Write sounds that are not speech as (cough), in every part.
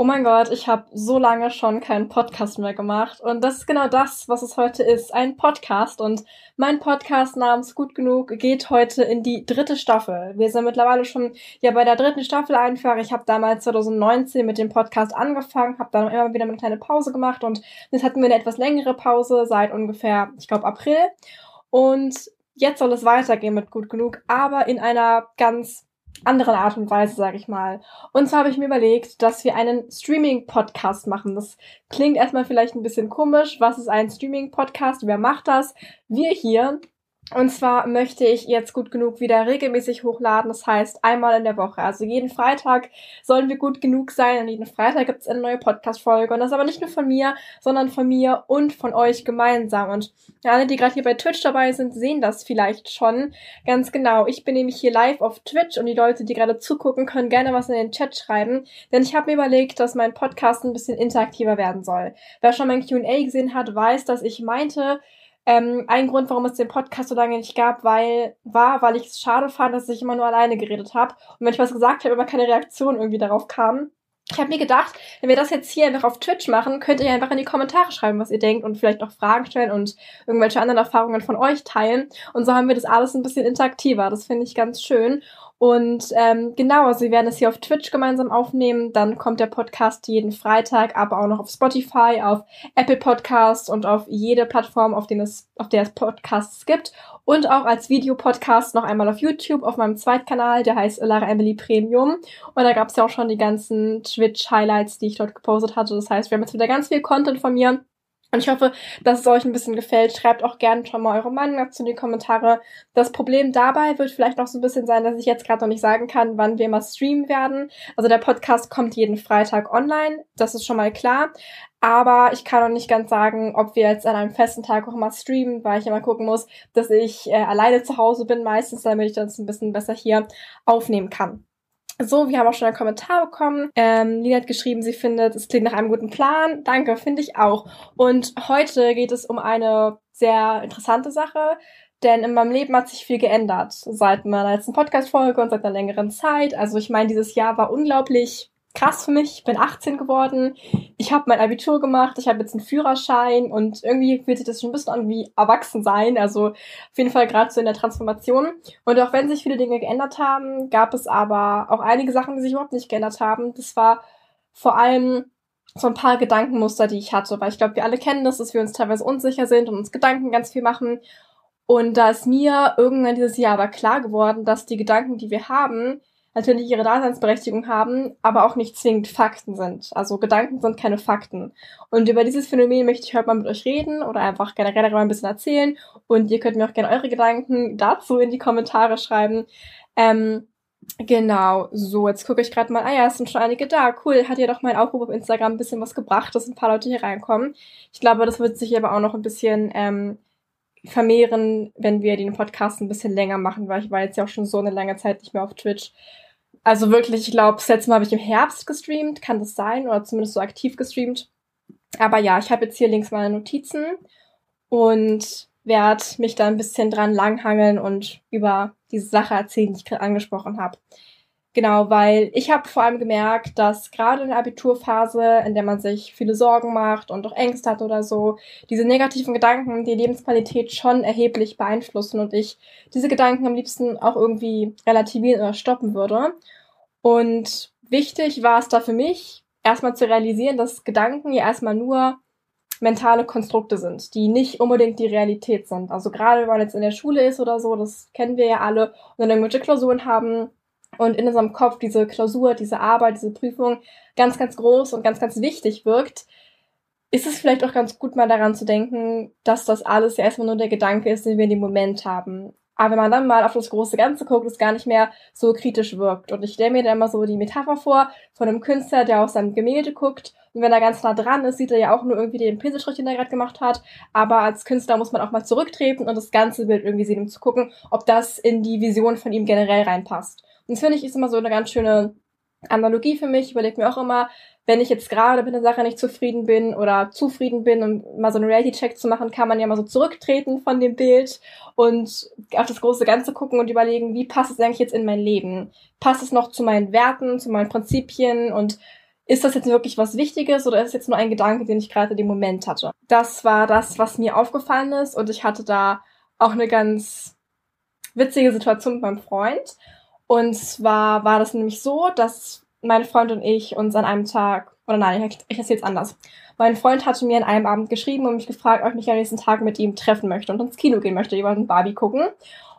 Oh mein Gott, ich habe so lange schon keinen Podcast mehr gemacht. Und das ist genau das, was es heute ist, ein Podcast. Und mein Podcast namens Gut genug geht heute in die dritte Staffel. Wir sind mittlerweile schon ja bei der dritten Staffel einfach. Ich habe damals 2019 mit dem Podcast angefangen, habe dann immer wieder eine kleine Pause gemacht. Und jetzt hatten wir eine etwas längere Pause seit ungefähr, ich glaube April. Und jetzt soll es weitergehen mit Gut genug, aber in einer ganz anderen Art und Weise, sage ich mal. Und zwar habe ich mir überlegt, dass wir einen Streaming-Podcast machen. Das klingt erstmal vielleicht ein bisschen komisch. Was ist ein Streaming-Podcast? Wer macht das? Wir hier. Und zwar möchte ich jetzt gut genug wieder regelmäßig hochladen. Das heißt einmal in der Woche. Also jeden Freitag sollen wir gut genug sein. Und jeden Freitag gibt es eine neue Podcast-Folge. Und das aber nicht nur von mir, sondern von mir und von euch gemeinsam. Und alle, die gerade hier bei Twitch dabei sind, sehen das vielleicht schon ganz genau. Ich bin nämlich hier live auf Twitch und die Leute, die gerade zugucken, können gerne was in den Chat schreiben. Denn ich habe mir überlegt, dass mein Podcast ein bisschen interaktiver werden soll. Wer schon mein Q&A gesehen hat, weiß, dass ich meinte, ähm, ein Grund, warum es den Podcast so lange nicht gab, weil, war, weil ich es schade fand, dass ich immer nur alleine geredet habe. Und wenn ich was gesagt habe, immer keine Reaktion irgendwie darauf kam. Ich habe mir gedacht, wenn wir das jetzt hier einfach auf Twitch machen, könnt ihr einfach in die Kommentare schreiben, was ihr denkt und vielleicht auch Fragen stellen und irgendwelche anderen Erfahrungen von euch teilen. Und so haben wir das alles ein bisschen interaktiver. Das finde ich ganz schön. Und ähm, genau, also wir werden es hier auf Twitch gemeinsam aufnehmen. Dann kommt der Podcast jeden Freitag, aber auch noch auf Spotify, auf Apple Podcasts und auf jede Plattform, auf, denen es, auf der es Podcasts gibt. Und auch als Videopodcast noch einmal auf YouTube, auf meinem Zweitkanal, der heißt Lara Emily Premium. Und da gab es ja auch schon die ganzen Twitch-Highlights, die ich dort gepostet hatte. Das heißt, wir haben jetzt wieder ganz viel Content von mir und ich hoffe, dass es euch ein bisschen gefällt. Schreibt auch gerne schon mal eure Meinung dazu in die Kommentare. Das Problem dabei wird vielleicht noch so ein bisschen sein, dass ich jetzt gerade noch nicht sagen kann, wann wir mal streamen werden. Also der Podcast kommt jeden Freitag online. Das ist schon mal klar. Aber ich kann noch nicht ganz sagen, ob wir jetzt an einem festen Tag auch mal streamen, weil ich immer gucken muss, dass ich äh, alleine zu Hause bin meistens, damit ich das ein bisschen besser hier aufnehmen kann. So, wir haben auch schon einen Kommentar bekommen. Ähm, Lina hat geschrieben, sie findet, es klingt nach einem guten Plan. Danke, finde ich auch. Und heute geht es um eine sehr interessante Sache, denn in meinem Leben hat sich viel geändert seit meiner letzten Podcast-Folge und seit einer längeren Zeit. Also ich meine, dieses Jahr war unglaublich krass für mich. Ich bin 18 geworden. Ich habe mein Abitur gemacht. Ich habe jetzt einen Führerschein und irgendwie fühlt sich das schon ein bisschen an wie erwachsen sein. Also auf jeden Fall gerade so in der Transformation. Und auch wenn sich viele Dinge geändert haben, gab es aber auch einige Sachen, die sich überhaupt nicht geändert haben. Das war vor allem so ein paar Gedankenmuster, die ich hatte, weil ich glaube, wir alle kennen das, dass wir uns teilweise unsicher sind und uns Gedanken ganz viel machen. Und da ist mir irgendwann dieses Jahr aber klar geworden, dass die Gedanken, die wir haben, natürlich ihre Daseinsberechtigung haben, aber auch nicht zwingend Fakten sind. Also Gedanken sind keine Fakten. Und über dieses Phänomen möchte ich heute mal mit euch reden oder einfach generell darüber ein bisschen erzählen. Und ihr könnt mir auch gerne eure Gedanken dazu in die Kommentare schreiben. Ähm, Genau, so, jetzt gucke ich gerade mal, ah ja, es sind schon einige da. Cool, hat ja doch mein Aufruf auf Instagram ein bisschen was gebracht, dass ein paar Leute hier reinkommen. Ich glaube, das wird sich aber auch noch ein bisschen ähm, vermehren, wenn wir den Podcast ein bisschen länger machen, weil ich war jetzt ja auch schon so eine lange Zeit nicht mehr auf Twitch. Also wirklich, ich glaube, das letzte Mal habe ich im Herbst gestreamt, kann das sein, oder zumindest so aktiv gestreamt. Aber ja, ich habe jetzt hier links meine Notizen und werde mich da ein bisschen dran langhangeln und über diese Sache erzählen, die ich gerade angesprochen habe. Genau, weil ich habe vor allem gemerkt, dass gerade in der Abiturphase, in der man sich viele Sorgen macht und auch Ängste hat oder so, diese negativen Gedanken die Lebensqualität schon erheblich beeinflussen und ich diese Gedanken am liebsten auch irgendwie relativieren oder stoppen würde. Und wichtig war es da für mich, erstmal zu realisieren, dass Gedanken ja erstmal nur mentale Konstrukte sind, die nicht unbedingt die Realität sind. Also gerade wenn man jetzt in der Schule ist oder so, das kennen wir ja alle, und dann irgendwelche Klausuren haben, und in unserem Kopf diese Klausur, diese Arbeit, diese Prüfung ganz, ganz groß und ganz, ganz wichtig wirkt, ist es vielleicht auch ganz gut, mal daran zu denken, dass das alles ja erstmal nur der Gedanke ist, den wir in dem Moment haben. Aber wenn man dann mal auf das große Ganze guckt, es gar nicht mehr so kritisch wirkt. Und ich stelle mir da immer so die Metapher vor von einem Künstler, der auf sein Gemälde guckt. Und wenn er ganz nah dran ist, sieht er ja auch nur irgendwie den Pinselstrich, den er gerade gemacht hat. Aber als Künstler muss man auch mal zurücktreten und das ganze Bild irgendwie sehen, um zu gucken, ob das in die Vision von ihm generell reinpasst. Das finde ich ist immer so eine ganz schöne Analogie für mich. Ich überlege mir auch immer, wenn ich jetzt gerade mit einer Sache nicht zufrieden bin oder zufrieden bin und mal so einen Reality-Check zu machen, kann man ja mal so zurücktreten von dem Bild und auf das große Ganze gucken und überlegen, wie passt es eigentlich jetzt in mein Leben? Passt es noch zu meinen Werten, zu meinen Prinzipien und ist das jetzt wirklich was Wichtiges oder ist es jetzt nur ein Gedanke, den ich gerade dem Moment hatte? Das war das, was mir aufgefallen ist und ich hatte da auch eine ganz witzige Situation mit meinem Freund. Und zwar war das nämlich so, dass mein Freund und ich uns an einem Tag, oder nein, ich, ich erzähle es anders. Mein Freund hatte mir an einem Abend geschrieben und mich gefragt, ob ich mich am nächsten Tag mit ihm treffen möchte und ins Kino gehen möchte. Wollten Barbie gucken.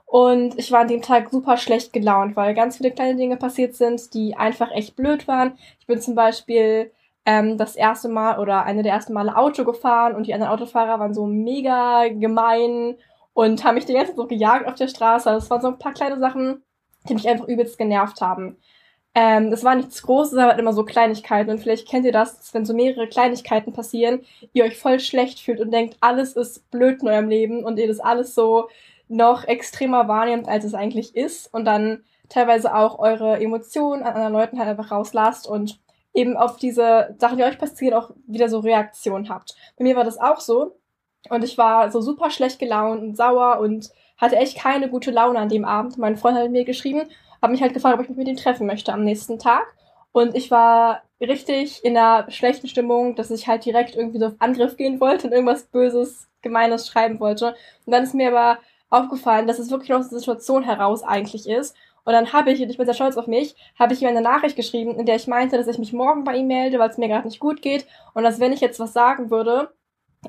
Und ich war an dem Tag super schlecht gelaunt, weil ganz viele kleine Dinge passiert sind, die einfach echt blöd waren. Ich bin zum Beispiel ähm, das erste Mal oder eine der ersten Male Auto gefahren und die anderen Autofahrer waren so mega gemein und haben mich die ganze Zeit so gejagt auf der Straße. Also es waren so ein paar kleine Sachen, die mich einfach übelst genervt haben. Ähm, das war nichts Großes, aber immer so Kleinigkeiten. Und vielleicht kennt ihr das, wenn so mehrere Kleinigkeiten passieren, ihr euch voll schlecht fühlt und denkt, alles ist blöd in eurem Leben und ihr das alles so noch extremer wahrnehmt, als es eigentlich ist und dann teilweise auch eure Emotionen an anderen Leuten halt einfach rauslasst und eben auf diese Sachen, die euch passieren, auch wieder so Reaktionen habt. Bei mir war das auch so und ich war so super schlecht gelaunt und sauer und hatte echt keine gute Laune an dem Abend. Mein Freund hat mir geschrieben, hat mich halt gefragt, ob ich mich mit ihm treffen möchte am nächsten Tag und ich war richtig in einer schlechten Stimmung, dass ich halt direkt irgendwie so auf Angriff gehen wollte und irgendwas Böses, Gemeines schreiben wollte. Und dann ist mir aber aufgefallen, dass es wirklich aus der Situation heraus eigentlich ist. Und dann habe ich, und ich bin sehr stolz auf mich, habe ich ihm eine Nachricht geschrieben, in der ich meinte, dass ich mich morgen bei ihm melde, weil es mir gerade nicht gut geht. Und dass wenn ich jetzt was sagen würde,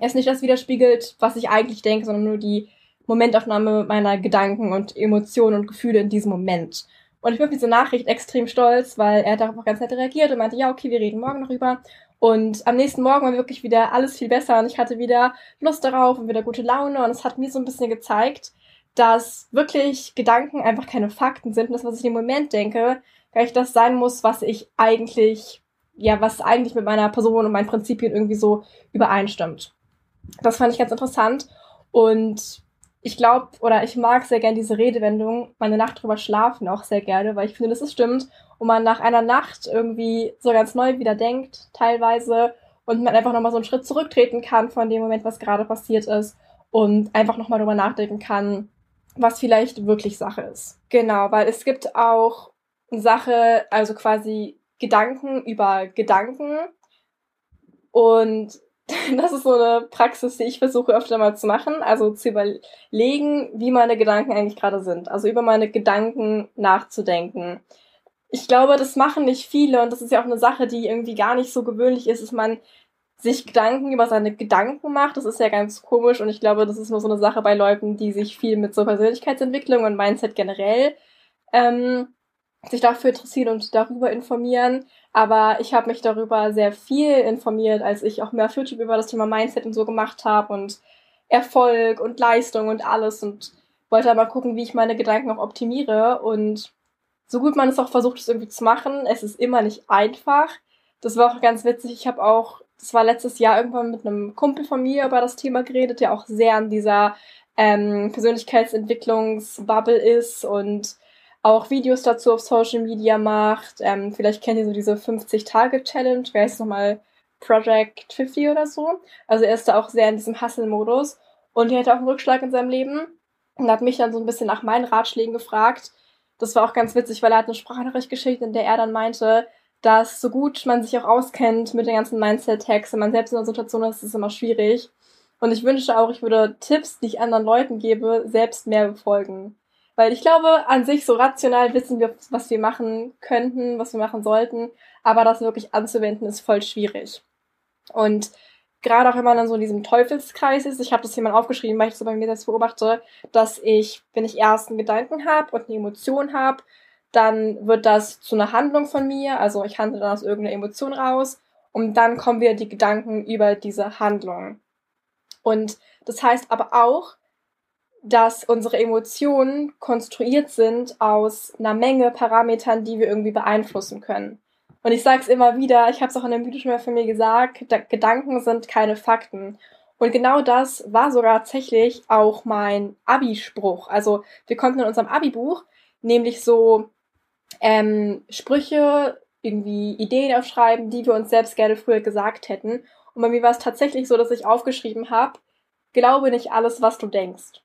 es nicht das widerspiegelt, was ich eigentlich denke, sondern nur die Momentaufnahme meiner Gedanken und Emotionen und Gefühle in diesem Moment. Und ich bin auf diese Nachricht extrem stolz, weil er darauf auch ganz nett reagiert und meinte, ja, okay, wir reden morgen noch über. Und am nächsten Morgen war wirklich wieder alles viel besser und ich hatte wieder Lust darauf und wieder gute Laune und es hat mir so ein bisschen gezeigt, dass wirklich Gedanken einfach keine Fakten sind und das, was ich im Moment denke, gar nicht das sein muss, was ich eigentlich, ja, was eigentlich mit meiner Person und meinen Prinzipien irgendwie so übereinstimmt. Das fand ich ganz interessant und ich glaube oder ich mag sehr gern diese Redewendung, meine Nacht drüber schlafen auch sehr gerne, weil ich finde, dass es stimmt und man nach einer Nacht irgendwie so ganz neu wieder denkt, teilweise, und man einfach nochmal so einen Schritt zurücktreten kann von dem Moment, was gerade passiert ist und einfach nochmal drüber nachdenken kann, was vielleicht wirklich Sache ist. Genau, weil es gibt auch Sache, also quasi Gedanken über Gedanken und (laughs) das ist so eine Praxis, die ich versuche öfter mal zu machen, also zu überlegen, wie meine Gedanken eigentlich gerade sind, also über meine Gedanken nachzudenken. Ich glaube, das machen nicht viele und das ist ja auch eine Sache, die irgendwie gar nicht so gewöhnlich ist, dass man sich Gedanken über seine Gedanken macht. Das ist ja ganz komisch und ich glaube, das ist nur so eine Sache bei Leuten, die sich viel mit so Persönlichkeitsentwicklung und Mindset generell ähm, sich dafür interessieren und darüber informieren. Aber ich habe mich darüber sehr viel informiert, als ich auch mehr auf YouTube über das Thema Mindset und so gemacht habe und Erfolg und Leistung und alles und wollte aber gucken, wie ich meine Gedanken auch optimiere und so gut man es auch versucht, es irgendwie zu machen, es ist immer nicht einfach. Das war auch ganz witzig. Ich habe auch, das war letztes Jahr irgendwann mit einem Kumpel von mir über das Thema geredet, der auch sehr an dieser ähm, Persönlichkeitsentwicklungsbubble ist und auch Videos dazu auf Social Media macht. Ähm, vielleicht kennt ihr so diese 50-Tage-Challenge, wer heißt nochmal Project 50 oder so. Also er ist da auch sehr in diesem Hustle-Modus. Und er hatte auch einen Rückschlag in seinem Leben und hat mich dann so ein bisschen nach meinen Ratschlägen gefragt das war auch ganz witzig, weil er hat eine Sprachnachricht geschickt, in der er dann meinte, dass so gut man sich auch auskennt mit den ganzen Mindset-Tags, wenn man selbst in einer Situation ist, ist es immer schwierig. Und ich wünschte auch, ich würde Tipps, die ich anderen Leuten gebe, selbst mehr befolgen. Weil ich glaube, an sich so rational wissen wir, was wir machen könnten, was wir machen sollten, aber das wirklich anzuwenden ist voll schwierig. Und gerade auch wenn man dann so in diesem Teufelskreis ist, ich habe das hier mal aufgeschrieben, weil ich so bei mir selbst beobachte, dass ich, wenn ich erst einen Gedanken habe und eine Emotion habe, dann wird das zu einer Handlung von mir, also ich handle dann aus irgendeiner Emotion raus und dann kommen wieder die Gedanken über diese Handlung. Und das heißt aber auch, dass unsere Emotionen konstruiert sind aus einer Menge Parametern, die wir irgendwie beeinflussen können. Und ich sage es immer wieder, ich habe es auch in dem Video schon mal von mir gesagt, Gedanken sind keine Fakten. Und genau das war sogar tatsächlich auch mein Abi-Spruch. Also wir konnten in unserem Abi-Buch nämlich so ähm, Sprüche, irgendwie Ideen aufschreiben, die wir uns selbst gerne früher gesagt hätten. Und bei mir war es tatsächlich so, dass ich aufgeschrieben habe, glaube nicht alles, was du denkst.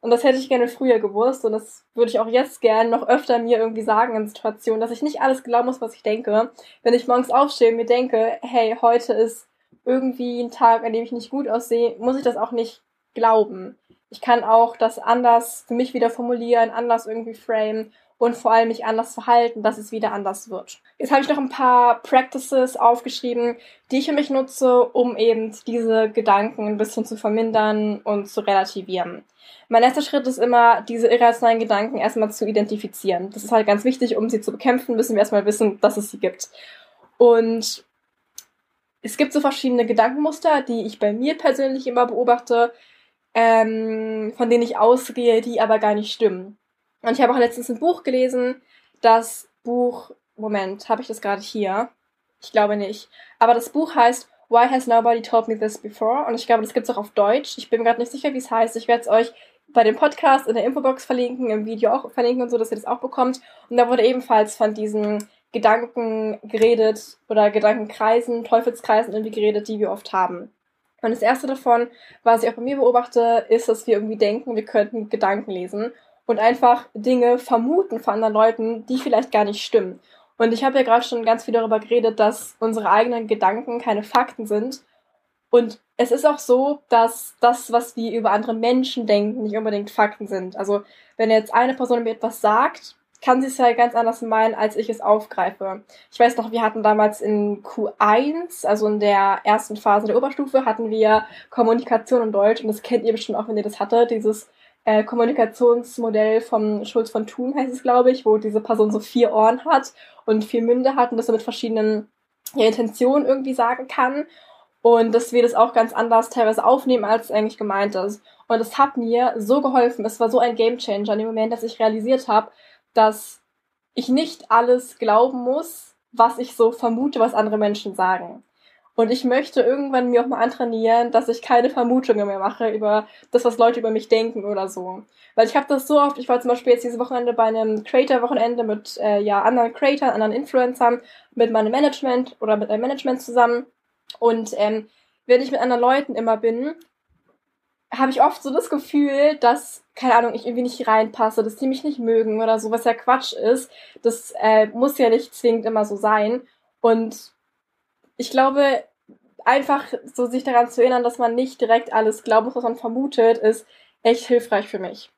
Und das hätte ich gerne früher gewusst und das würde ich auch jetzt gerne noch öfter mir irgendwie sagen in Situationen, dass ich nicht alles glauben muss, was ich denke. Wenn ich morgens aufstehe und mir denke, hey, heute ist irgendwie ein Tag, an dem ich nicht gut aussehe, muss ich das auch nicht glauben. Ich kann auch das anders für mich wieder formulieren, anders irgendwie framen und vor allem mich anders verhalten, dass es wieder anders wird. Jetzt habe ich noch ein paar Practices aufgeschrieben, die ich für mich nutze, um eben diese Gedanken ein bisschen zu vermindern und zu relativieren. Mein erster Schritt ist immer, diese irrationalen Gedanken erstmal zu identifizieren. Das ist halt ganz wichtig, um sie zu bekämpfen, müssen wir erstmal wissen, dass es sie gibt. Und es gibt so verschiedene Gedankenmuster, die ich bei mir persönlich immer beobachte, ähm, von denen ich ausgehe, die aber gar nicht stimmen. Und ich habe auch letztens ein Buch gelesen, das Buch, Moment, habe ich das gerade hier? Ich glaube nicht. Aber das Buch heißt Why Has Nobody Told Me This Before? Und ich glaube, das gibt es auch auf Deutsch. Ich bin gerade nicht sicher, wie es heißt. Ich werde es euch bei dem Podcast in der Infobox verlinken, im Video auch verlinken und so, dass ihr das auch bekommt. Und da wurde ebenfalls von diesen Gedanken geredet oder Gedankenkreisen, Teufelskreisen irgendwie geredet, die wir oft haben. Und das erste davon, was ich auch bei mir beobachte, ist, dass wir irgendwie denken, wir könnten Gedanken lesen und einfach Dinge vermuten von anderen Leuten, die vielleicht gar nicht stimmen. Und ich habe ja gerade schon ganz viel darüber geredet, dass unsere eigenen Gedanken keine Fakten sind. Und es ist auch so, dass das, was wir über andere Menschen denken, nicht unbedingt Fakten sind. Also wenn jetzt eine Person mir etwas sagt, kann sie es ja ganz anders meinen, als ich es aufgreife. Ich weiß noch, wir hatten damals in Q1, also in der ersten Phase der Oberstufe, hatten wir Kommunikation in Deutsch und das kennt ihr bestimmt auch, wenn ihr das hattet, dieses äh, Kommunikationsmodell vom Schulz von Thun heißt es, glaube ich, wo diese Person so vier Ohren hat und vier Münde hat und das so mit verschiedenen ja, Intentionen irgendwie sagen kann. Und dass wir das auch ganz anders teilweise aufnehmen, als es eigentlich gemeint ist. Und es hat mir so geholfen. Es war so ein Gamechanger in dem Moment, dass ich realisiert habe, dass ich nicht alles glauben muss, was ich so vermute, was andere Menschen sagen. Und ich möchte irgendwann mir auch mal antrainieren, dass ich keine Vermutungen mehr mache über das, was Leute über mich denken oder so. Weil ich habe das so oft, ich war zum Beispiel jetzt dieses Wochenende bei einem Creator-Wochenende mit äh, ja anderen Creators, anderen Influencern, mit meinem Management oder mit einem Management zusammen. Und ähm, wenn ich mit anderen Leuten immer bin, habe ich oft so das Gefühl, dass, keine Ahnung, ich irgendwie nicht reinpasse, dass die mich nicht mögen oder so, was ja Quatsch ist. Das äh, muss ja nicht zwingend immer so sein. Und ich glaube, einfach so sich daran zu erinnern, dass man nicht direkt alles muss, was man vermutet, ist echt hilfreich für mich.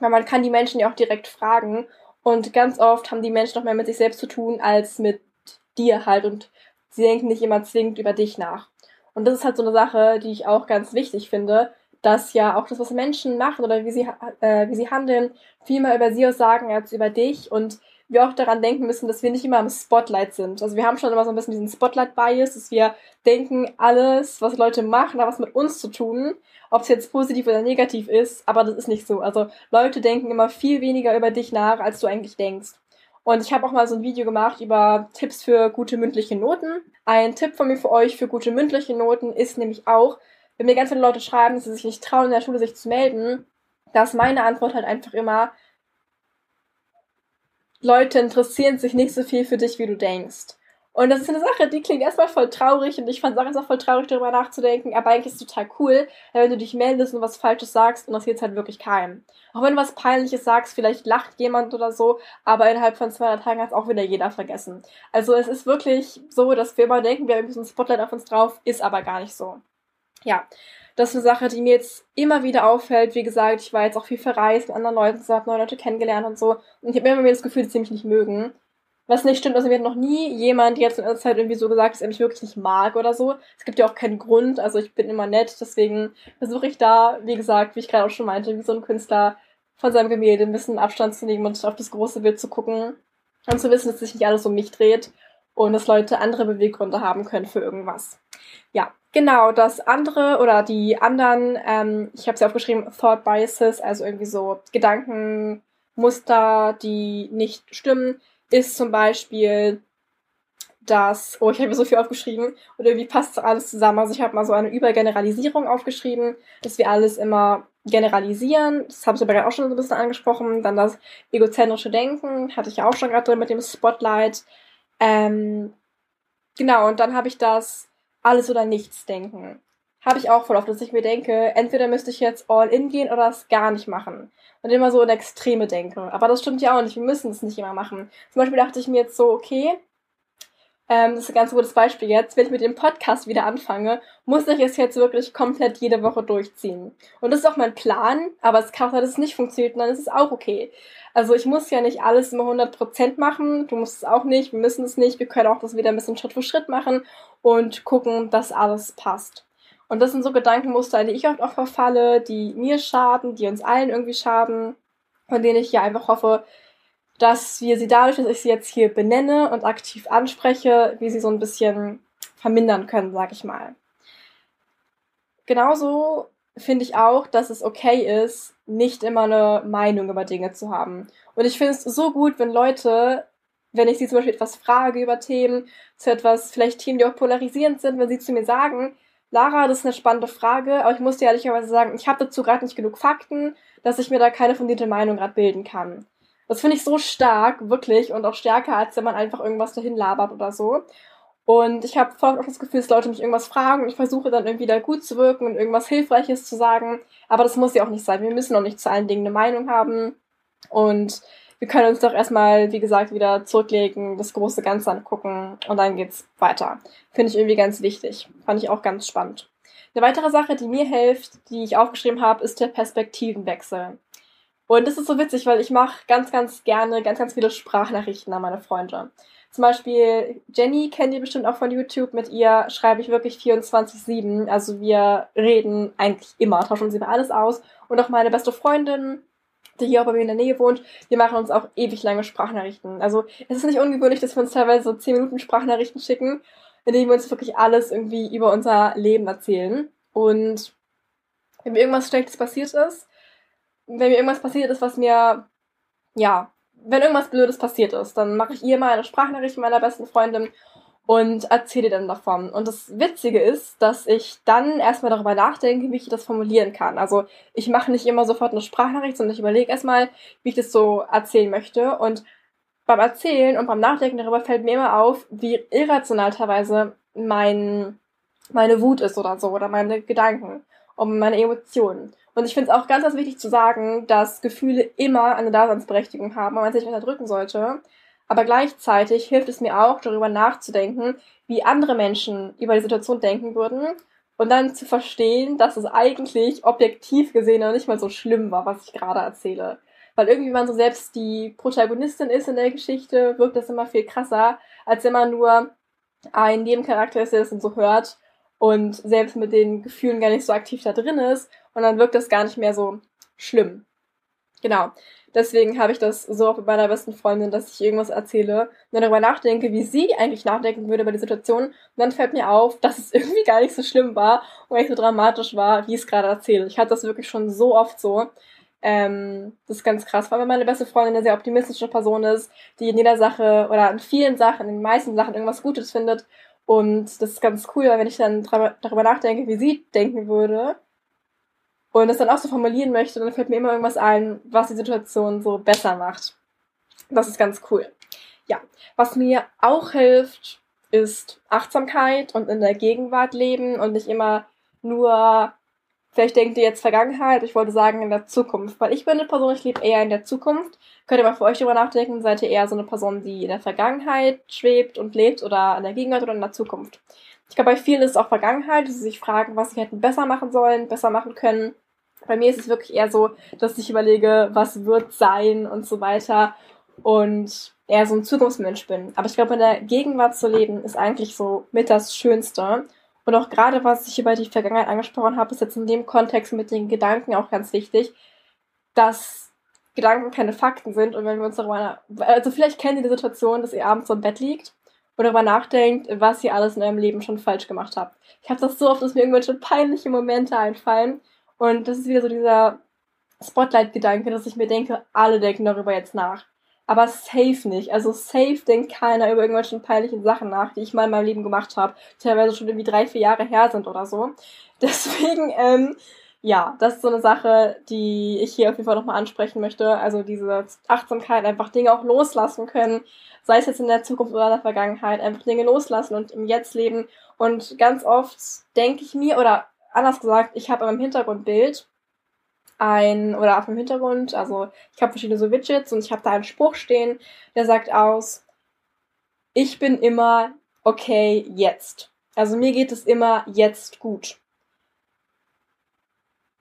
Weil man kann die Menschen ja auch direkt fragen und ganz oft haben die Menschen noch mehr mit sich selbst zu tun als mit dir halt und sie denken nicht immer zwingend über dich nach. Und das ist halt so eine Sache, die ich auch ganz wichtig finde, dass ja auch das, was Menschen machen oder wie sie, äh, wie sie handeln, viel mehr über sie aus sagen als über dich und wir auch daran denken müssen, dass wir nicht immer im Spotlight sind. Also wir haben schon immer so ein bisschen diesen Spotlight-Bias, dass wir denken, alles, was Leute machen, hat was mit uns zu tun, ob es jetzt positiv oder negativ ist, aber das ist nicht so. Also Leute denken immer viel weniger über dich nach, als du eigentlich denkst. Und ich habe auch mal so ein Video gemacht über Tipps für gute mündliche Noten. Ein Tipp von mir für euch für gute mündliche Noten ist nämlich auch, wenn mir ganz viele Leute schreiben, dass sie sich nicht trauen, in der Schule sich zu melden, dass meine Antwort halt einfach immer, Leute interessieren sich nicht so viel für dich, wie du denkst. Und das ist eine Sache, die klingt erstmal voll traurig und ich fand es auch voll traurig, darüber nachzudenken, aber eigentlich ist es total cool, wenn du dich meldest und was Falsches sagst und das jetzt halt wirklich keinem. Auch wenn du was Peinliches sagst, vielleicht lacht jemand oder so, aber innerhalb von zwei Tagen hat es auch wieder jeder vergessen. Also es ist wirklich so, dass wir immer denken, wir haben ein Spotlight auf uns drauf, ist aber gar nicht so. Ja, das ist eine Sache, die mir jetzt immer wieder auffällt. Wie gesagt, ich war jetzt auch viel verreist mit anderen Leuten, so habe neue Leute kennengelernt und so. Und ich habe immer wieder das Gefühl, dass sie mich nicht mögen. Was nicht stimmt, also mir hat noch nie jemand jetzt in der Zeit irgendwie so gesagt, dass er mich wirklich nicht mag oder so. Es gibt ja auch keinen Grund, also ich bin immer nett, deswegen versuche ich da, wie gesagt, wie ich gerade auch schon meinte, wie so ein Künstler von seinem Gemälde ein bisschen Abstand zu nehmen und auf das große Bild zu gucken und zu wissen, dass sich nicht alles um mich dreht und dass Leute andere Beweggründe haben können für irgendwas. Ja, Genau, das andere oder die anderen, ähm, ich habe sie aufgeschrieben, Thought Biases, also irgendwie so Gedankenmuster, die nicht stimmen, ist zum Beispiel das, oh, ich habe so viel aufgeschrieben und irgendwie passt alles zusammen. Also ich habe mal so eine Übergeneralisierung aufgeschrieben, dass wir alles immer generalisieren. Das habe ich aber gerade auch schon so ein bisschen angesprochen. Dann das egozentrische Denken, hatte ich ja auch schon gerade drin mit dem Spotlight. Ähm, genau, und dann habe ich das alles oder nichts denken. habe ich auch voll oft, dass ich mir denke, entweder müsste ich jetzt all in gehen oder es gar nicht machen. Und immer so in Extreme denke. Aber das stimmt ja auch nicht. Wir müssen es nicht immer machen. Zum Beispiel dachte ich mir jetzt so, okay, ähm, das ist ein ganz gutes Beispiel jetzt, wenn ich mit dem Podcast wieder anfange, muss ich es jetzt wirklich komplett jede Woche durchziehen. Und das ist auch mein Plan, aber es kann auch sein, dass es nicht funktioniert und dann ist es auch okay. Also ich muss ja nicht alles immer 100% machen, du musst es auch nicht, wir müssen es nicht, wir können auch das wieder ein bisschen Schritt für Schritt machen und gucken, dass alles passt. Und das sind so Gedankenmuster, die ich oft auch verfalle, die mir schaden, die uns allen irgendwie schaden, von denen ich ja einfach hoffe, dass wir sie dadurch, dass ich sie jetzt hier benenne und aktiv anspreche, wie sie so ein bisschen vermindern können, sag ich mal. Genauso finde ich auch, dass es okay ist, nicht immer eine Meinung über Dinge zu haben. Und ich finde es so gut, wenn Leute, wenn ich sie zum Beispiel etwas frage über Themen, zu etwas, vielleicht Themen, die auch polarisierend sind, wenn sie zu mir sagen, Lara, das ist eine spannende Frage, aber ich muss dir ehrlicherweise sagen, ich habe dazu gerade nicht genug Fakten, dass ich mir da keine fundierte Meinung gerade bilden kann. Das finde ich so stark, wirklich, und auch stärker, als wenn man einfach irgendwas dahin labert oder so. Und ich habe voll auch das Gefühl, dass Leute mich irgendwas fragen und ich versuche dann irgendwie da gut zu wirken und irgendwas Hilfreiches zu sagen. Aber das muss ja auch nicht sein. Wir müssen auch nicht zu allen Dingen eine Meinung haben. Und wir können uns doch erstmal, wie gesagt, wieder zurücklegen, das große Ganze angucken und dann geht's weiter. Finde ich irgendwie ganz wichtig. Fand ich auch ganz spannend. Eine weitere Sache, die mir hilft, die ich aufgeschrieben habe, ist der Perspektivenwechsel. Und das ist so witzig, weil ich mache ganz, ganz gerne ganz, ganz viele Sprachnachrichten an meine Freunde. Zum Beispiel Jenny kennt ihr bestimmt auch von YouTube. Mit ihr schreibe ich wirklich 24-7. Also wir reden eigentlich immer, tauschen uns über alles aus. Und auch meine beste Freundin die hier auch bei mir in der Nähe wohnt, wir machen uns auch ewig lange Sprachnachrichten. Also es ist nicht ungewöhnlich, dass wir uns teilweise so 10 Minuten Sprachnachrichten schicken, in denen wir uns wirklich alles irgendwie über unser Leben erzählen. Und wenn irgendwas Schlechtes passiert ist, wenn mir irgendwas passiert ist, was mir, ja, wenn irgendwas Blödes passiert ist, dann mache ich ihr mal eine Sprachnachricht mit meiner besten Freundin und erzähle dann davon. Und das Witzige ist, dass ich dann erstmal darüber nachdenke, wie ich das formulieren kann. Also ich mache nicht immer sofort eine Sprachnachricht, sondern ich überlege erstmal, wie ich das so erzählen möchte. Und beim Erzählen und beim Nachdenken darüber fällt mir immer auf, wie irrational teilweise mein, meine Wut ist oder so, oder meine Gedanken und meine Emotionen. Und ich finde es auch ganz, ganz wichtig zu sagen, dass Gefühle immer eine Daseinsberechtigung haben und man sich nicht unterdrücken sollte. Aber gleichzeitig hilft es mir auch, darüber nachzudenken, wie andere Menschen über die Situation denken würden und dann zu verstehen, dass es eigentlich objektiv gesehen noch nicht mal so schlimm war, was ich gerade erzähle. Weil irgendwie, wenn man so selbst die Protagonistin ist in der Geschichte, wirkt das immer viel krasser, als wenn man nur ein Nebencharakter ist, der das dann so hört und selbst mit den Gefühlen gar nicht so aktiv da drin ist und dann wirkt das gar nicht mehr so schlimm. Genau. Deswegen habe ich das so auch mit meiner besten Freundin, dass ich irgendwas erzähle und dann darüber nachdenke, wie sie eigentlich nachdenken würde über die Situation. Und dann fällt mir auf, dass es (laughs) irgendwie gar nicht so schlimm war und nicht so dramatisch war, wie ich es gerade erzähle. Ich hatte das wirklich schon so oft so. Ähm, das ist ganz krass, weil meine beste Freundin eine sehr optimistische Person ist, die in jeder Sache oder in vielen Sachen, in den meisten Sachen irgendwas Gutes findet. Und das ist ganz cool, weil wenn ich dann darüber nachdenke, wie sie denken würde, und es dann auch so formulieren möchte, dann fällt mir immer irgendwas ein, was die Situation so besser macht. Das ist ganz cool. Ja, was mir auch hilft, ist Achtsamkeit und in der Gegenwart leben und nicht immer nur, vielleicht denkt ihr jetzt Vergangenheit, ich wollte sagen in der Zukunft, weil ich bin eine Person, ich lebe eher in der Zukunft. Könnt ihr mal für euch darüber nachdenken, seid ihr eher so eine Person, die in der Vergangenheit schwebt und lebt oder in der Gegenwart oder in der Zukunft? Ich glaube, bei vielen ist es auch Vergangenheit, dass sie sich fragen, was sie hätten besser machen sollen, besser machen können. Bei mir ist es wirklich eher so, dass ich überlege, was wird sein und so weiter und eher so ein Zukunftsmensch bin. Aber ich glaube, in der Gegenwart zu leben ist eigentlich so mit das Schönste. Und auch gerade, was ich über die Vergangenheit angesprochen habe, ist jetzt in dem Kontext mit den Gedanken auch ganz wichtig, dass Gedanken keine Fakten sind und wenn wir uns darüber, also vielleicht kennt ihr die Situation, dass ihr abends so im Bett liegt und darüber nachdenkt, was ihr alles in eurem Leben schon falsch gemacht habt. Ich habe das so oft, dass mir irgendwelche peinliche Momente einfallen. Und das ist wieder so dieser Spotlight-Gedanke, dass ich mir denke, alle denken darüber jetzt nach. Aber safe nicht. Also safe denkt keiner über irgendwelche peinlichen Sachen nach, die ich mal in meinem Leben gemacht habe. Teilweise schon irgendwie drei, vier Jahre her sind oder so. (laughs) Deswegen, ähm, ja, das ist so eine Sache, die ich hier auf jeden Fall nochmal ansprechen möchte. Also diese Achtsamkeit, einfach Dinge auch loslassen können sei es jetzt in der Zukunft oder in der Vergangenheit, einfach Dinge loslassen und im Jetzt leben. Und ganz oft denke ich mir, oder anders gesagt, ich habe meinem Hintergrundbild ein, oder auf dem Hintergrund, also ich habe verschiedene so Widgets und ich habe da einen Spruch stehen, der sagt aus, ich bin immer okay jetzt. Also mir geht es immer jetzt gut.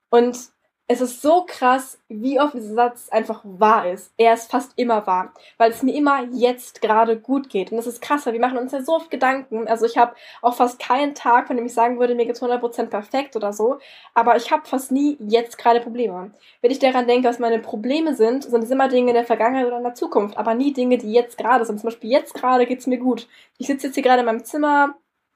Und es ist so krass, wie oft dieser Satz einfach wahr ist. Er ist fast immer wahr, weil es mir immer jetzt gerade gut geht. Und das ist krasser. Wir machen uns ja so oft Gedanken. Also ich habe auch fast keinen Tag, von dem ich sagen würde, mir geht's 100% perfekt oder so. Aber ich habe fast nie jetzt gerade Probleme. Wenn ich daran denke, was meine Probleme sind, sind es immer Dinge in der Vergangenheit oder in der Zukunft. Aber nie Dinge, die jetzt gerade sind. Zum Beispiel jetzt gerade geht's mir gut. Ich sitze jetzt hier gerade in meinem Zimmer,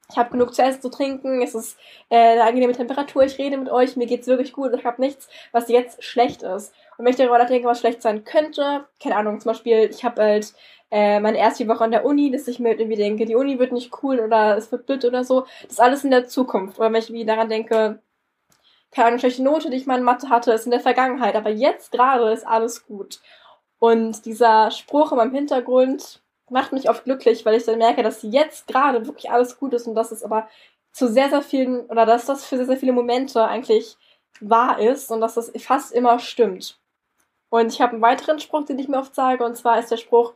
ich habe genug zu essen, zu trinken, es ist äh, eine angenehme Temperatur, ich rede mit euch, mir geht's wirklich gut, ich habe nichts, was jetzt schlecht ist. Und wenn ich darüber nachdenke, was schlecht sein könnte, keine Ahnung, zum Beispiel, ich habe halt äh, meine erste Woche an der Uni, dass ich mir halt irgendwie denke, die Uni wird nicht cool oder es wird blöd oder so, das ist alles in der Zukunft. Oder wenn ich wie daran denke, keine Ahnung, schlechte Note, die ich mal in Mathe hatte, ist in der Vergangenheit, aber jetzt gerade ist alles gut. Und dieser Spruch in meinem Hintergrund, macht mich oft glücklich, weil ich dann merke, dass jetzt gerade wirklich alles gut ist und dass es aber zu sehr, sehr vielen, oder dass das für sehr, sehr viele Momente eigentlich wahr ist und dass das fast immer stimmt. Und ich habe einen weiteren Spruch, den ich mir oft sage, und zwar ist der Spruch,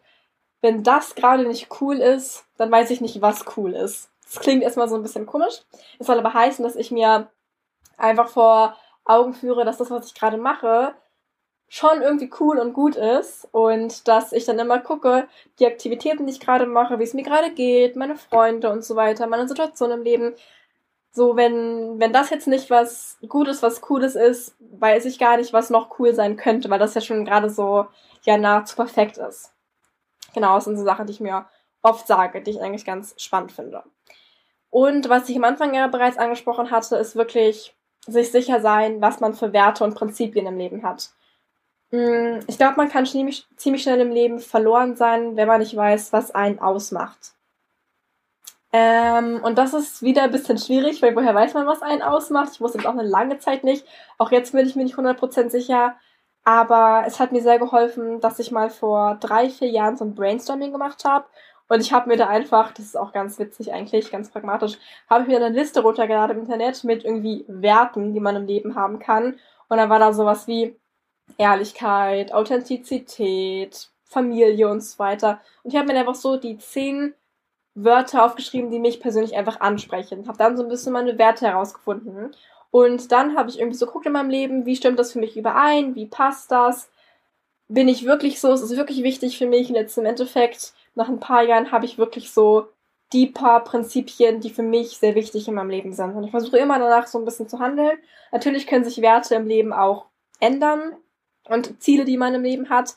wenn das gerade nicht cool ist, dann weiß ich nicht, was cool ist. Das klingt erstmal so ein bisschen komisch. Es soll aber heißen, dass ich mir einfach vor Augen führe, dass das, was ich gerade mache, schon irgendwie cool und gut ist und dass ich dann immer gucke, die Aktivitäten, die ich gerade mache, wie es mir gerade geht, meine Freunde und so weiter, meine Situation im Leben. So, wenn, wenn das jetzt nicht was Gutes, was Cooles ist, weiß ich gar nicht, was noch cool sein könnte, weil das ja schon gerade so, ja, nahezu perfekt ist. Genau, das sind so Sachen, die ich mir oft sage, die ich eigentlich ganz spannend finde. Und was ich am Anfang ja bereits angesprochen hatte, ist wirklich sich sicher sein, was man für Werte und Prinzipien im Leben hat. Mm, ich glaube, man kann ziemlich, schnell im Leben verloren sein, wenn man nicht weiß, was einen ausmacht. Ähm, und das ist wieder ein bisschen schwierig, weil woher weiß man, was einen ausmacht? Ich wusste es auch eine lange Zeit nicht. Auch jetzt bin ich mir nicht 100% sicher. Aber es hat mir sehr geholfen, dass ich mal vor drei, vier Jahren so ein Brainstorming gemacht habe. Und ich habe mir da einfach, das ist auch ganz witzig eigentlich, ganz pragmatisch, habe ich mir eine Liste runtergeladen im Internet mit irgendwie Werten, die man im Leben haben kann. Und dann war da sowas wie, Ehrlichkeit, Authentizität, Familie und so weiter. Und ich habe mir einfach so die zehn Wörter aufgeschrieben, die mich persönlich einfach ansprechen. Habe dann so ein bisschen meine Werte herausgefunden. Und dann habe ich irgendwie so geguckt in meinem Leben, wie stimmt das für mich überein, wie passt das? Bin ich wirklich so, ist es wirklich wichtig für mich? Und jetzt im Endeffekt, nach ein paar Jahren, habe ich wirklich so die paar Prinzipien, die für mich sehr wichtig in meinem Leben sind. Und ich versuche immer danach so ein bisschen zu handeln. Natürlich können sich Werte im Leben auch ändern und Ziele, die man im Leben hat.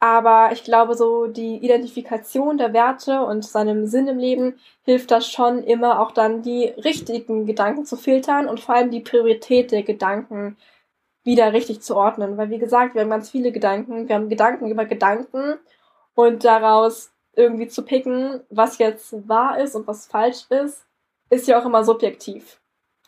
Aber ich glaube, so die Identifikation der Werte und seinem Sinn im Leben hilft das schon immer auch dann die richtigen Gedanken zu filtern und vor allem die Priorität der Gedanken wieder richtig zu ordnen. Weil wie gesagt, wir haben ganz viele Gedanken. Wir haben Gedanken über Gedanken und daraus irgendwie zu picken, was jetzt wahr ist und was falsch ist, ist ja auch immer subjektiv.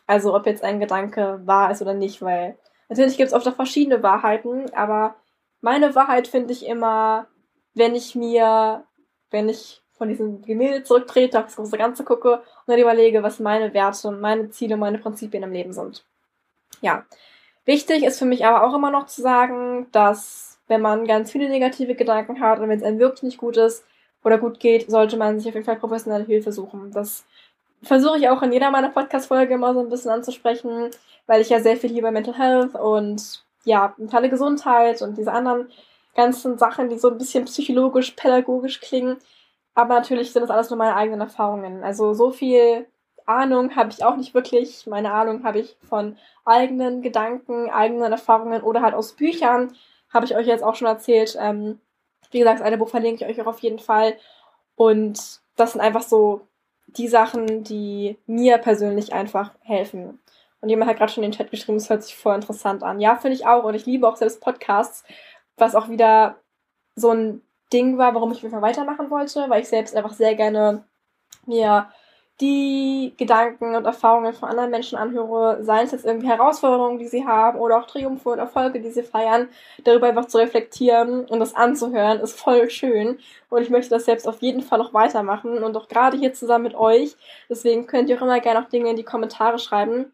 Also ob jetzt ein Gedanke wahr ist oder nicht, weil Natürlich gibt es oft auch verschiedene Wahrheiten, aber meine Wahrheit finde ich immer, wenn ich mir, wenn ich von diesem Gemälde zurücktrete, auf das große Ganze gucke und dann überlege, was meine Werte, meine Ziele, meine Prinzipien im Leben sind. Ja. Wichtig ist für mich aber auch immer noch zu sagen, dass wenn man ganz viele negative Gedanken hat und wenn es einem wirklich nicht gut ist oder gut geht, sollte man sich auf jeden Fall professionelle Hilfe suchen. Das versuche ich auch in jeder meiner Podcast-Folge immer so ein bisschen anzusprechen, weil ich ja sehr viel bei Mental Health und ja, mentale Gesundheit und diese anderen ganzen Sachen, die so ein bisschen psychologisch, pädagogisch klingen. Aber natürlich sind das alles nur meine eigenen Erfahrungen. Also so viel Ahnung habe ich auch nicht wirklich. Meine Ahnung habe ich von eigenen Gedanken, eigenen Erfahrungen oder halt aus Büchern. Habe ich euch jetzt auch schon erzählt. Ähm, wie gesagt, das eine Buch verlinke ich euch auch auf jeden Fall. Und das sind einfach so die Sachen, die mir persönlich einfach helfen. Und jemand hat gerade schon in den Chat geschrieben, es hört sich voll interessant an. Ja, finde ich auch. Und ich liebe auch selbst Podcasts, was auch wieder so ein Ding war, warum ich Fall weitermachen wollte, weil ich selbst einfach sehr gerne mir die Gedanken und Erfahrungen von anderen Menschen anhöre, seien es jetzt irgendwie Herausforderungen, die sie haben oder auch Triumphe und Erfolge, die sie feiern, darüber einfach zu reflektieren und das anzuhören, ist voll schön. Und ich möchte das selbst auf jeden Fall noch weitermachen und auch gerade hier zusammen mit euch. Deswegen könnt ihr auch immer gerne auch Dinge in die Kommentare schreiben,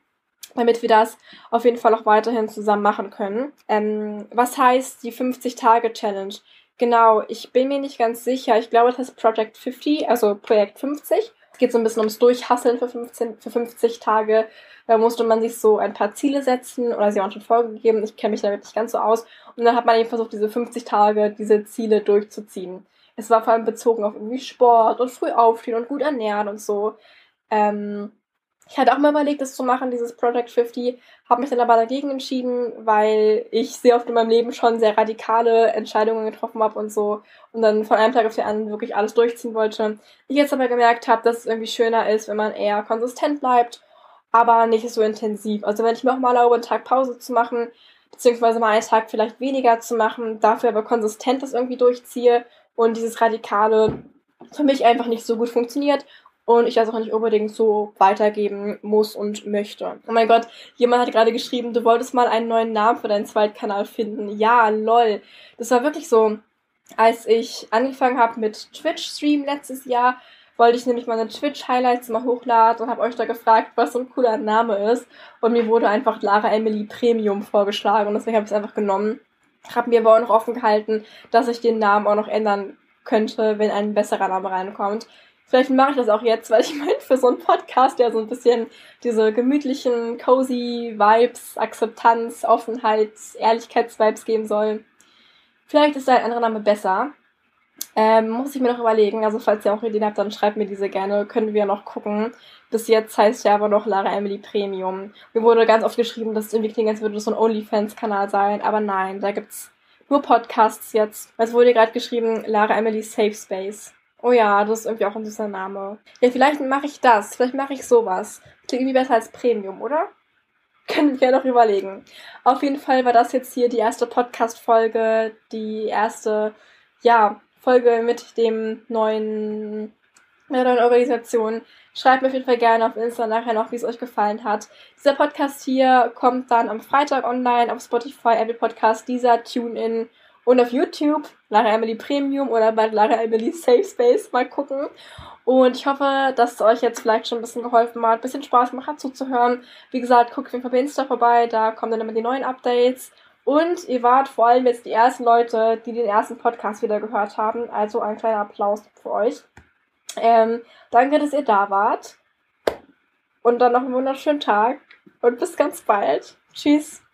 damit wir das auf jeden Fall auch weiterhin zusammen machen können. Ähm, was heißt die 50-Tage-Challenge? Genau, ich bin mir nicht ganz sicher. Ich glaube, das heißt Project 50, also Projekt 50. Es geht so ein bisschen ums Durchhasseln für, 15, für 50 Tage. Da musste man sich so ein paar Ziele setzen oder sie waren schon vorgegeben. Ich kenne mich damit nicht ganz so aus. Und dann hat man eben versucht, diese 50 Tage, diese Ziele durchzuziehen. Es war vor allem bezogen auf irgendwie Sport und früh aufstehen und gut ernähren und so. Ähm, ich hatte auch mal überlegt, das zu machen, dieses Project 50, habe mich dann aber dagegen entschieden, weil ich sehr oft in meinem Leben schon sehr radikale Entscheidungen getroffen habe und so und dann von einem Tag auf den anderen wirklich alles durchziehen wollte. Ich jetzt aber gemerkt habe, dass es irgendwie schöner ist, wenn man eher konsistent bleibt, aber nicht so intensiv. Also wenn ich mir auch mal erlaube, einen Tag Pause zu machen, beziehungsweise mal einen Tag vielleicht weniger zu machen, dafür aber konsistent das irgendwie durchziehe und dieses Radikale für mich einfach nicht so gut funktioniert und ich das auch nicht unbedingt so weitergeben muss und möchte. Oh mein Gott, jemand hat gerade geschrieben, du wolltest mal einen neuen Namen für deinen Zweitkanal finden. Ja, lol. Das war wirklich so, als ich angefangen habe mit Twitch-Stream letztes Jahr, wollte ich nämlich meine Twitch-Highlights mal hochladen und habe euch da gefragt, was so ein cooler Name ist. Und mir wurde einfach Lara Emily Premium vorgeschlagen und deswegen habe ich es einfach genommen. Habe mir aber auch noch offen gehalten, dass ich den Namen auch noch ändern könnte, wenn ein besserer Name reinkommt. Vielleicht mache ich das auch jetzt, weil ich meine, für so einen Podcast, der so ein bisschen diese gemütlichen, cozy Vibes, Akzeptanz, Offenheit, Ehrlichkeitsvibes geben soll. Vielleicht ist da ein anderer Name besser. Ähm, muss ich mir noch überlegen. Also, falls ihr auch Ideen habt, dann schreibt mir diese gerne. Können wir noch gucken. Bis jetzt heißt ja aber noch Lara Emily Premium. Mir wurde ganz oft geschrieben, dass es irgendwie klingt, als würde das so ein OnlyFans-Kanal sein. Aber nein, da gibt's nur Podcasts jetzt. Es wurde gerade geschrieben, Lara Emily Safe Space. Oh ja, das ist irgendwie auch ein süßer Name. Ja, vielleicht mache ich das. Vielleicht mache ich sowas. Klingt irgendwie besser als Premium, oder? (laughs) Können wir ja noch überlegen. Auf jeden Fall war das jetzt hier die erste Podcast-Folge, die erste, ja, Folge mit dem neuen, mit der neuen Organisation. Schreibt mir auf jeden Fall gerne auf Insta nachher noch, wie es euch gefallen hat. Dieser Podcast hier kommt dann am Freitag online auf Spotify, Apple Podcast, dieser TuneIn und auf YouTube, Lara Emily Premium oder bei Lara Emily Safe Space, mal gucken. Und ich hoffe, dass es euch jetzt vielleicht schon ein bisschen geholfen hat, ein bisschen Spaß macht hat zuzuhören. Wie gesagt, guckt auf jeden Fall bei Insta vorbei, da kommen dann immer die neuen Updates. Und ihr wart vor allem jetzt die ersten Leute, die den ersten Podcast wieder gehört haben. Also ein kleiner Applaus für euch. Ähm, danke, dass ihr da wart. Und dann noch einen wunderschönen Tag. Und bis ganz bald. Tschüss.